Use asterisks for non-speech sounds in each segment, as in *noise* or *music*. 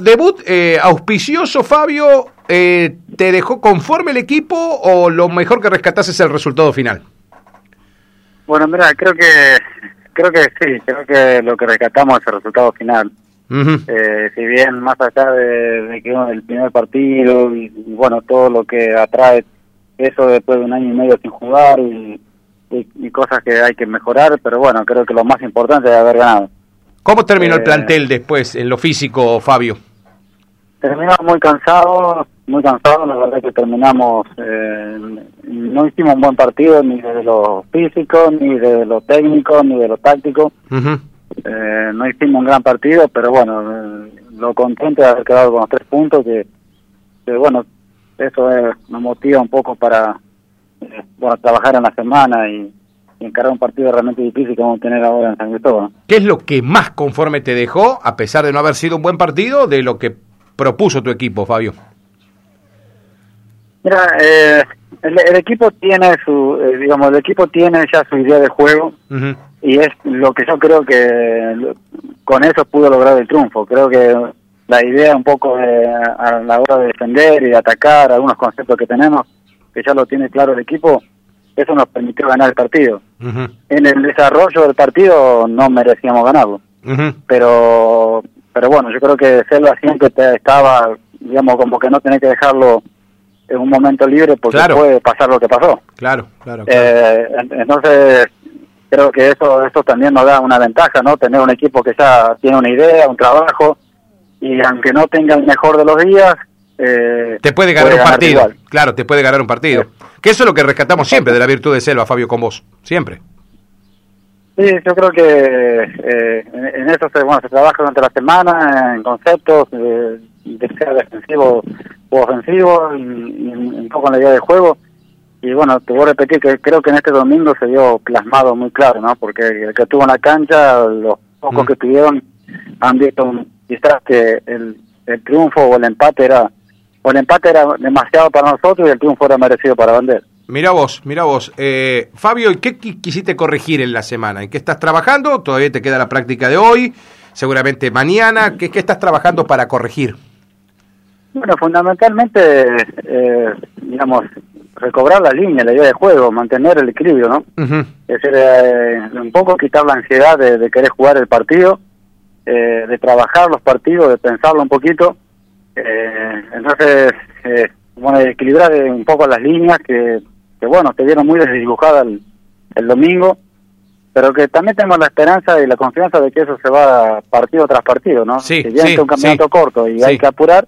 Debut eh, auspicioso, Fabio, eh, ¿te dejó conforme el equipo o lo mejor que rescatás es el resultado final? Bueno, mira, creo que creo que sí, creo que lo que rescatamos es el resultado final. eh, si bien más allá de, de que el primer partido y, y, bueno, todo lo que atrae eso después de un año y medio sin jugar y, y, y cosas que hay que mejorar, pero bueno, creo que lo más importante es haber ganado. ¿Cómo terminó el Eh, plantel después en lo físico, Fabio? Terminamos muy cansados, muy cansados, la verdad que terminamos, eh, no hicimos un buen partido ni de lo físico, ni de lo técnico, ni de lo táctico, eh, no hicimos un gran partido, pero bueno, eh, lo contento de haber quedado con los tres puntos, que, que bueno, eso eh, nos motiva un poco para eh, bueno, trabajar en la semana y, y encarar un partido realmente difícil que vamos a tener ahora en San Cristóbal. ¿Qué es lo que más conforme te dejó, a pesar de no haber sido un buen partido, de lo que propuso tu equipo, Fabio? Mira, eh, el, el equipo tiene su, eh, digamos, el equipo tiene ya su idea de juego y es lo que yo creo que con eso pudo lograr el triunfo. Creo que la idea un poco de, a la hora de defender y de atacar algunos conceptos que tenemos, que ya lo tiene claro el equipo, eso nos permitió ganar el partido. En el desarrollo del partido no merecíamos ganarlo, pero pero bueno, yo creo que Selva siempre te- estaba, digamos, como que no tenés que dejarlo en un momento libre porque Claro. puede pasar lo que pasó. Claro, claro. claro. Eh, en- entonces, creo que eso, eso también nos da una ventaja, ¿no? Tener un equipo que ya tiene una idea, un trabajo, y aunque no tenga el mejor de los días, eh, te puede ganar un partido. igual. Claro, te puede ganar un partido. Que eso es lo que rescatamos siempre de la virtud de Selva, Fabio, con vos. Siempre. Sí, yo creo que eh, en, en eso se, bueno, se trabaja durante la semana, en conceptos, eh, de sea defensivo u ofensivo, y, y un poco en la idea de juego. Y bueno, te voy a repetir que creo que en este domingo se vio plasmado muy claro, ¿no? Porque el que estuvo en la cancha, los pocos Mm. que estuvieron, han visto quizás que el, el triunfo o el empate era, o el empate era demasiado para nosotros y el triunfo era merecido para Bander. Mira vos, mira vos. Eh, Fabio, ¿y qué qui- quisiste corregir en la semana? ¿En qué estás trabajando? Todavía te queda la práctica de hoy, seguramente mañana. ¿Qué, qué estás trabajando para corregir? Bueno, fundamentalmente, eh, digamos, recobrar la línea, la idea de juego, mantener el equilibrio, ¿no? Es decir, eh, un poco quitar la ansiedad de, de querer jugar el partido, eh, de trabajar los partidos, de pensarlo un poquito. Eh, entonces, eh, bueno, equilibrar un poco las líneas que, que bueno, te vieron muy desdibujadas el, el domingo, pero que también tengo la esperanza y la confianza de que eso se va partido tras partido, ¿no? Sí, que ya sí, es un campeonato sí. corto y hay que apurar,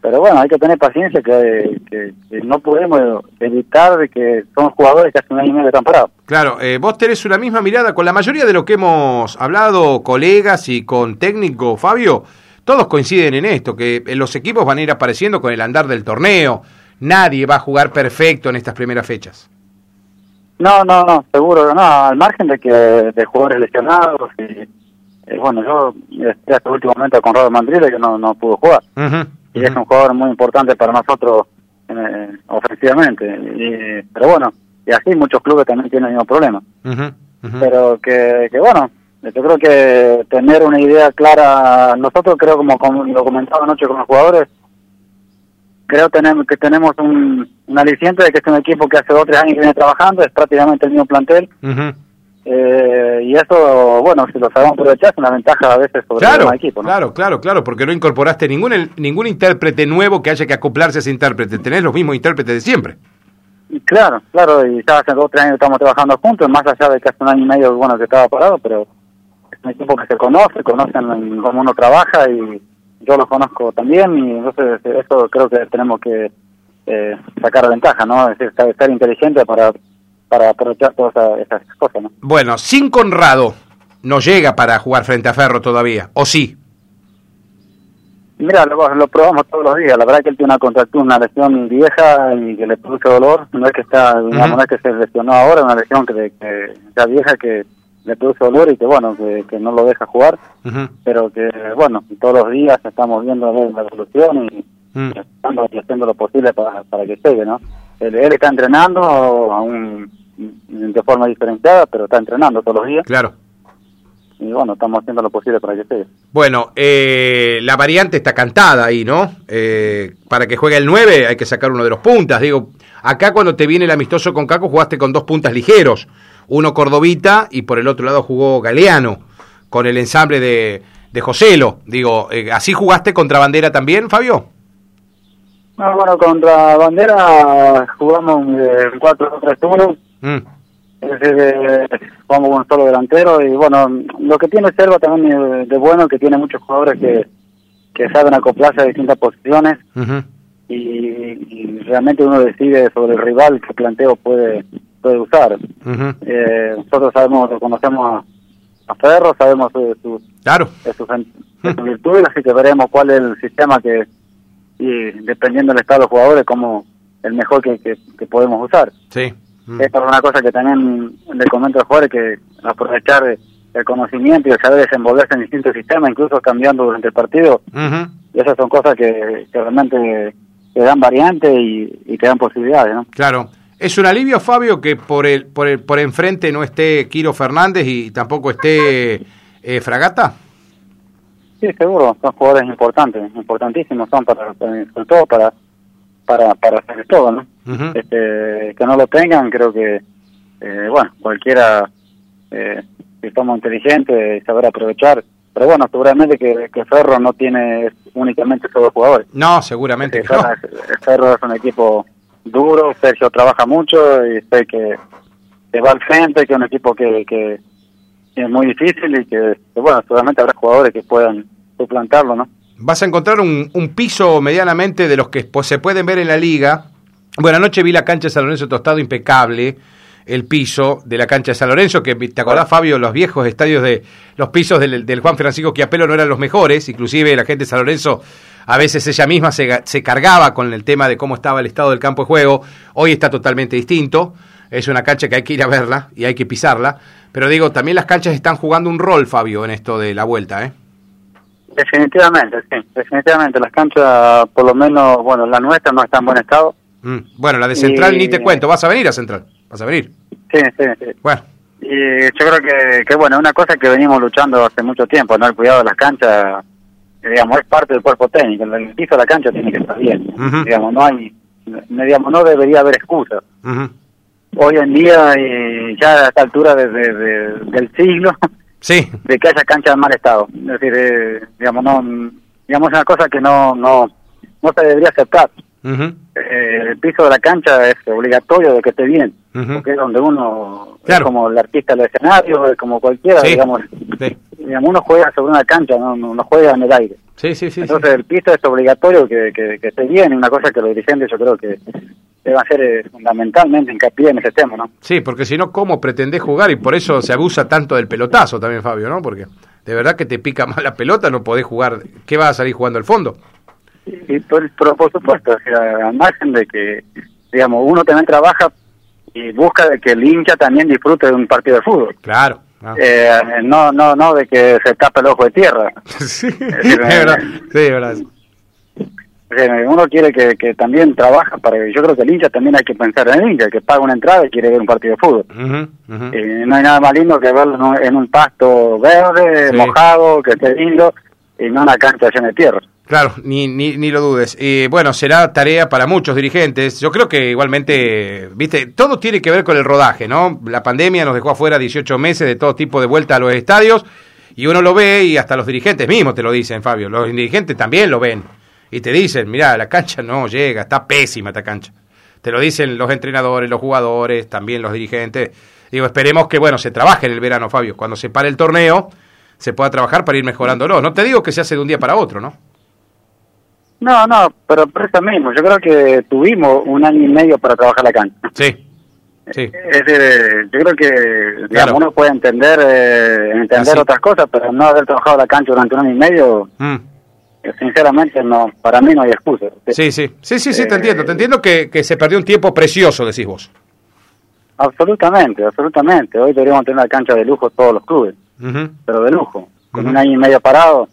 pero bueno, hay que tener paciencia que, que- que no podemos evitar de que son jugadores que hace un año y medio están parados. Claro, eh, vos tenés una misma mirada con la mayoría de lo que hemos hablado, colegas y con técnico, Fabio. Todos coinciden en esto, que eh, los equipos van a ir apareciendo con el andar del torneo. Nadie va a jugar perfecto en estas primeras fechas. No, no, no, seguro que no, al margen de que de jugadores lesionados y eh, bueno, yo estoy hasta el último momento con Robert Mandrilla que no, no pudo jugar. Y es un jugador muy importante para nosotros eh, ofensivamente. Y, pero bueno, y así muchos clubes también tienen el mismo problema. Pero que, que bueno, yo creo que tener una idea clara, nosotros creo como, como lo comentaba anoche con los jugadores, creo tenemos, que tenemos un, un aliciente de que es un equipo que hace dos o tres años viene trabajando, es prácticamente el mismo plantel, Ujú. eh, y eso, bueno, si lo sabemos aprovechar es una ventaja a veces sobre Claro, el equipo. ¿no? claro, claro, claro, porque no incorporaste ningún el- ningún intérprete nuevo que haya que acoplarse a ese intérprete. Tenés los mismos intérpretes de siempre. Y Claro, claro, y ya hace dos o tres años estamos trabajando juntos, más allá de que hace un año y medio, bueno, que estaba parado, pero es un equipo que se conoce, conocen cómo uno trabaja y yo los conozco también y entonces eso creo que tenemos que eh, sacar ventaja, ¿no? Es decir, estar, inteligente para, para aprovechar todas esas, cosas, ¿no? Bueno, sin Conrado no llega para jugar frente a Ferro todavía, ¿o sí? Mira, lo, lo probamos todos los días. La verdad que él tiene una contractura, una lesión vieja y que le produce dolor. No es que está, digamos, no es que se lesionó ahora, es una lesión que, que ya vieja que le produce dolor y que bueno, que, que no lo deja jugar. Pero que bueno, todos los días estamos viendo la evolución y, Mm. y haciendo lo posible para, para que llegue, ¿no? Él, él está entrenando aún de forma diferenciada, pero está entrenando todos los días. Claro. y bueno, estamos haciendo lo posible para que sea. Bueno, eh, la variante está cantada ahí, ¿no? Eh, para que juegue el 9 hay que sacar uno de los puntas. Digo, acá cuando te viene el amistoso con Caco jugaste con dos puntas ligeros. Uno Cordovita y por el otro lado jugó Galeano con el ensamble de, de Joselo. Digo, eh, ¿así jugaste contra Bandera también, Fabio? No, bueno, contra Bandera jugamos eh, 4-3-1. Mm, Es decir, eh, jugamos con un solo delantero y bueno, lo que tiene Selva también de bueno que tiene muchos jugadores que, que saben acoplarse a distintas posiciones y, y realmente uno decide sobre el rival qué planteo puede puede usar. Eh, nosotros sabemos, conocemos a, a Ferro, sabemos de sus, Claro. de sus, de sus virtudes, así que veremos cuál es el sistema que, y dependiendo del estado de los jugadores, como el mejor que, que, que podemos usar. Sí. Mm. Esta es una cosa que también le comento a los jugadores, que aprovechar el conocimiento y el saber desenvolverse en distintos sistemas, incluso cambiando durante el partido, y esas son cosas que, que realmente te dan variante y, y te dan posibilidades, ¿no? Claro. ¿Es un alivio, Fabio, que por el, por el, por enfrente no esté Quiro Fernández y tampoco esté eh, Fragata? Sí, seguro, son jugadores importantes, importantísimos son para, para- sobre todo para para para hacer todo, ¿no? Este, que no lo tengan, creo que eh, bueno, cualquiera eh, si somos inteligentes saber aprovechar, pero bueno, seguramente que, que Ferro no tiene únicamente esos dos jugadores. No, seguramente Este, que no. Ferro es un equipo duro, Sergio trabaja mucho y sé que, que va al frente, que es un equipo que, que es muy difícil y que, bueno, seguramente habrá jugadores que puedan suplantarlo, ¿no? Vas a encontrar un, un piso medianamente de los que pues, se pueden ver en la liga. Bueno, anoche vi la cancha de San Lorenzo Tostado impecable, el piso de la cancha de San Lorenzo, que te acordás, Fabio, los viejos estadios de los pisos del, del Juan Francisco Quiapelo no eran los mejores, inclusive la gente de San Lorenzo a veces ella misma se, se cargaba con el tema de cómo estaba el estado del campo de juego, hoy está totalmente distinto, es una cancha que hay que ir a verla y hay que pisarla, pero digo, también las canchas están jugando un rol, Fabio, en esto de la vuelta, ¿eh? Definitivamente, sí, definitivamente. Las canchas, por lo menos, bueno, la nuestra no está en buen estado. Mm, Bueno, la de Central Y- ni te cuento, vas a venir a Central, vas a venir. Sí, sí, sí. Bueno, Y yo creo que, que bueno, una cosa que venimos luchando hace mucho tiempo, ¿no? El cuidado de las canchas, digamos, es parte del cuerpo técnico. El piso de la cancha tiene que estar bien. Digamos, no hay, no, digamos, no debería haber excusas. ujú. Hoy en día, y ya a esta altura de- de- de- del siglo, *laughs* sí, de que haya canchas en mal estado. Es decir, eh, digamos, no, digamos, es una cosa que no, no, no se debería aceptar. Eh, el piso de la cancha es obligatorio de que esté bien, porque es donde uno, Claro. es como el artista del escenario, es como cualquiera, Sí. digamos, sí, digamos, uno juega sobre una cancha, no, no, no juega en el aire. sí, sí, sí, Entonces el piso es obligatorio que, que, que esté bien, una cosa que los dirigentes yo creo que deben hacer eh, fundamentalmente hincapié en ese tema, ¿no? Sí, porque si no, ¿cómo pretendés jugar? Y por eso se abusa tanto del pelotazo también, Fabio, ¿no? Porque de verdad que te pica más la pelota, no podés jugar. ¿Qué vas a salir jugando al fondo? Y por, por, por supuesto, o sea, al margen de que, digamos, uno también trabaja y busca de que el hincha también disfrute de un partido de fútbol. Claro. Ah. Eh, no, no, no de que se tape el ojo de tierra. *laughs* *laughs* sí, es verdad. Sí, es verdad. Eh, uno quiere que, que también trabaja para yo creo que el hincha también hay que pensar en el hincha, que paga una entrada y quiere ver un partido de fútbol. Ujú. Eh, no hay nada más lindo que verlo en un, en un pasto verde, Sí. mojado, que esté lindo, y no una cancha llena de tierra. Claro, ni, ni, ni lo dudes. Y bueno, será tarea para muchos dirigentes. Yo creo que igualmente, viste, todo tiene que ver con el rodaje, ¿no? La pandemia nos dejó afuera 18 meses de todo tipo de vuelta a los estadios y uno lo ve y hasta los dirigentes mismos te lo dicen, Fabio. Los dirigentes también lo ven y te dicen, mira, la cancha no llega, está pésima esta cancha. Te lo dicen los entrenadores, los jugadores, también los dirigentes. Digo, esperemos que, bueno, se trabaje en el verano, Fabio. Cuando se pare el torneo, se pueda trabajar para ir mejorándolo. No te digo que se hace de un día para otro, ¿no? No, no, pero por eso mismo, yo creo que tuvimos un año y medio para trabajar la cancha. Sí, sí. Es decir, yo creo que digamos, Claro. uno puede entender eh, entender Así. otras cosas, pero no haber trabajado la cancha durante un año y medio, Mm. eh, sinceramente, no para mí no hay excusa. Sí, sí, sí, sí, sí, te Eh, entiendo. Te entiendo que, que se perdió un tiempo precioso, decís vos. Absolutamente, absolutamente. Hoy deberíamos tener una cancha de lujo todos los clubes, pero de lujo. Con un año y medio parado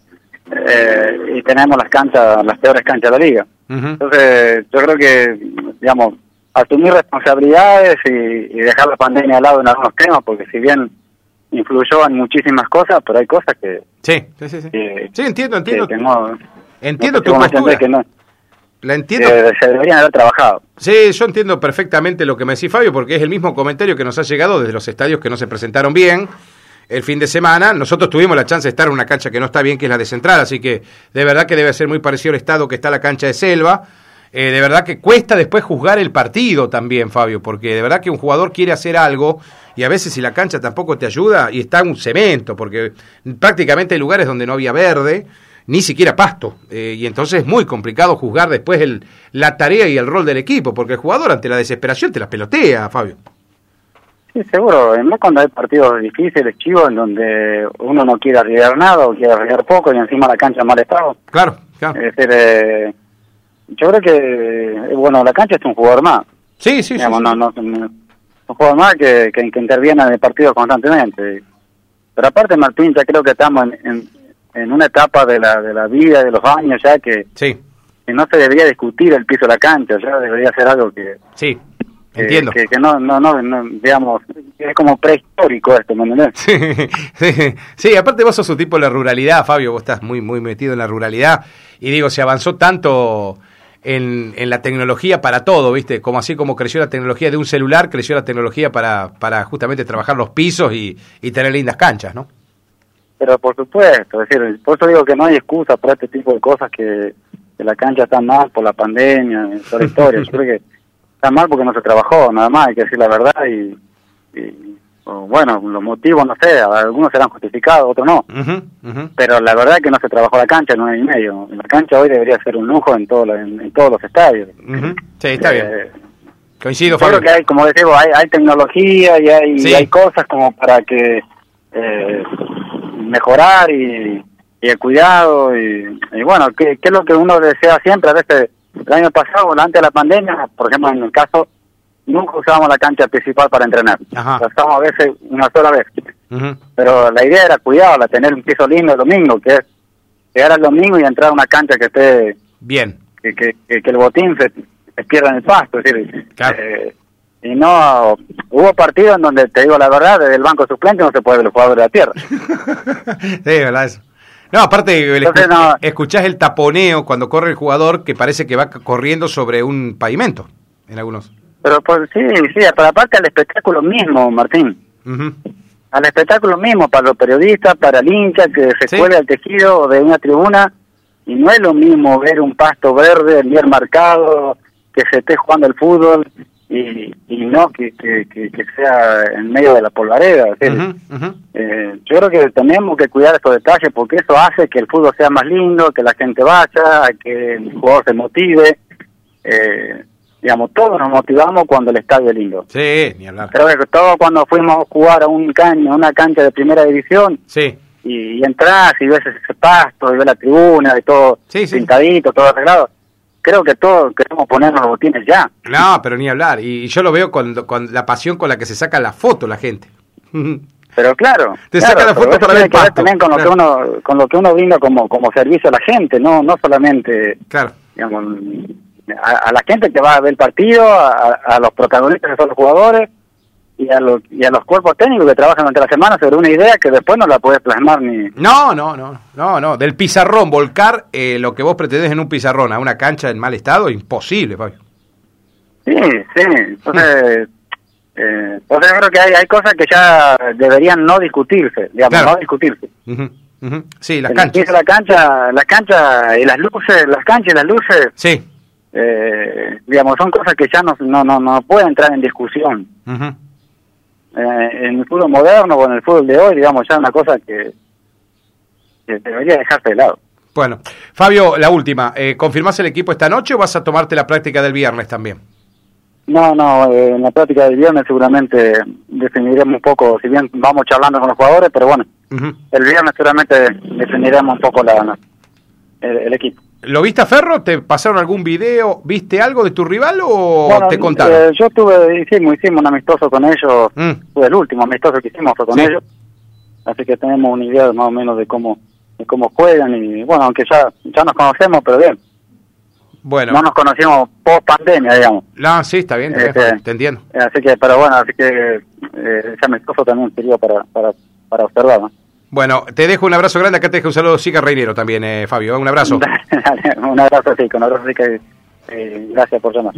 eh, y tenemos las canchas, las peores canchas de la liga. Ujú. Entonces, yo creo que, digamos, asumir responsabilidades y, y dejar la pandemia al lado en algunos temas, porque si bien influyó en muchísimas cosas, pero hay cosas que... Sí, sí, sí. Sí, que- Sí, entiendo, entiendo. que- que no- entiendo no tu postura. que no, La entiendo. que se deberían haber trabajado. Sí, yo entiendo perfectamente lo que me decís, Fabio, porque es el mismo comentario que nos ha llegado desde los estadios que no se presentaron bien el fin de semana. Nosotros tuvimos la chance de estar en una cancha que no está bien, que es la de Central, así que de verdad que debe ser muy parecido al estado que está la cancha de Selva. Eh, de verdad que cuesta después juzgar el partido también, Fabio, porque de verdad que un jugador quiere hacer algo y a veces si la cancha tampoco te ayuda y está un cemento, porque prácticamente hay lugares donde no había verde, ni siquiera pasto, eh, y entonces es muy complicado juzgar después el, la tarea y el rol del equipo, porque el jugador ante la desesperación te la pelotea, Fabio. Sí, seguro. Además cuando hay partidos difíciles, chivos, en donde uno no quiere arriesgar nada o quiere arriesgar poco y encima la cancha en mal estado. Claro, claro. Es decir, eh, yo creo que, eh, bueno, la cancha es un jugador más. Sí, sí, sí. Digamos, sí. no, no, no- un jugador más que, que, que interviene en el partido constantemente. Pero aparte, Martín, ya creo que estamos en, en, en una etapa de la, de la vida, de los años ya, que, Sí, no se debería discutir el piso de la cancha, ya debería ser algo que, sí, entiendo. que, que no, no, no, no, digamos, es como prehistórico esto, ¿me entendés? Sí, sí, sí, aparte vos sos un tipo de la ruralidad, Fabio, vos estás muy, muy metido en la ruralidad. Y digo, se avanzó tanto en, en la tecnología para todo, ¿viste? Como así como creció la tecnología de un celular, creció la tecnología para, para justamente trabajar los pisos y, y tener lindas canchas, ¿no? Pero por supuesto, es decir, por eso digo que no hay excusa para este tipo de cosas que, que la cancha está mal por la pandemia, por la historia. Yo creo que está mal porque no se trabajó, nada más, hay que decir la verdad y, y, bueno, los motivos, no sé, algunos serán justificados, otros no. Pero la verdad es que no se trabajó la cancha en un año y medio. La cancha hoy debería ser un lujo en, todo, en, en todos los estadios. Sí, está bien. Eh, Coincido, yo Fabio. creo que hay, como decimos, hay, hay tecnología y hay, Sí. y hay cosas como para que eh, mejorar y, y el cuidado y, y bueno, ¿qué, qué es lo que uno desea siempre? A veces, el año pasado, antes de la pandemia, por ejemplo, en el caso, nunca usábamos la cancha principal para entrenar. Ajá. La usábamos a veces una sola vez. Pero la idea era cuidarla, tener un piso lindo el domingo, que es llegar al domingo y entrar a una cancha que esté Bien. que, que, que, que el botín se, se pierda en el pasto. Es decir, Claro. eh, y no, hubo partidos en donde, te digo la verdad, desde el banco suplente no se puede ver los jugadores de la tierra. *laughs* sí, verdad eso. No, aparte, el escu- no. escuchás el taponeo cuando corre el jugador que parece que va corriendo sobre un pavimento en algunos. Pero pues, sí, sí, pero aparte al espectáculo mismo, Martín. Ujú. Al espectáculo mismo, para los periodistas, para el hincha que se Sí. cuelga el tejido de una tribuna. Y no es lo mismo ver un pasto verde bien marcado, que se esté jugando el fútbol y, y no que, que, que, que sea en medio de la polvareda. Eh, yo creo que tenemos que cuidar estos detalles porque eso hace que el fútbol sea más lindo, que la gente vaya, que el jugador se motive. Eh, digamos, todos nos motivamos cuando el estadio es lindo. Sí, ni hablar. Creo que todos cuando fuimos a jugar a un caño, a una cancha de primera división Sí, y, y entras y ves ese pasto y ves la tribuna y todo Sí, sí. pintadito, todo arreglado, creo que todos queremos ponernos los botines ya. no, pero ni hablar. Y yo lo veo con, con la pasión con la que se saca la foto la gente. *laughs* Pero claro, Te claro, saca la foto para ver pasto. también con lo que uno con lo que uno brinda como como servicio a la gente, no no solamente claro. digamos a, a la gente que va a ver el partido, a, a los protagonistas que son los jugadores y a los y a los cuerpos técnicos que trabajan durante la semana sobre una idea que después no la puedes plasmar ni No, no, no, no, no. Del pizarrón, volcar eh, lo que vos pretendés en un pizarrón a una cancha en mal estado, imposible, Fabio. Sí, sí, entonces, *laughs* eh, entonces yo creo que hay, hay cosas que ya deberían no discutirse, digamos, Claro. no discutirse. Ujú, ujú. Sí, las canchas. la cancha, la cancha y las luces, las canchas y las luces, Sí. eh, digamos, son cosas que ya no, no, no, no pueden entrar en discusión. Ujú. Eh, en el fútbol moderno o en el fútbol de hoy, digamos, ya es una cosa que, que debería dejarse de lado. Bueno, Fabio, la última. Eh, ¿Confirmás el equipo esta noche o vas a tomarte la práctica del viernes también? No, no, eh, en la práctica del viernes seguramente definiremos un poco, si bien vamos charlando con los jugadores, pero bueno, el viernes seguramente definiremos un poco la, la- el, el equipo. ¿Lo viste a Ferro? ¿Te pasaron algún video? ¿Viste algo de tu rival o Bueno, te contaron? eh, yo tuve, hicimos, hicimos un amistoso con ellos, Mm. fue el último amistoso que hicimos fue con Sí. ellos, así que tenemos una idea más o menos de cómo de cómo juegan y bueno, aunque ya ya nos conocemos, pero bien, Bueno, no nos conocimos post pandemia, digamos. no, sí, está bien, está bien, Este, Fabio, te entiendo. Eh, Así que, pero bueno, así que eh, ese amistoso también sirvió para, para, para observar. ¿no? Bueno, te dejo un abrazo grande, acá te dejo un saludo Sica Reinero también, eh, Fabio, un abrazo. *laughs* un abrazo, sí, un abrazo, sí, eh, gracias por llamar.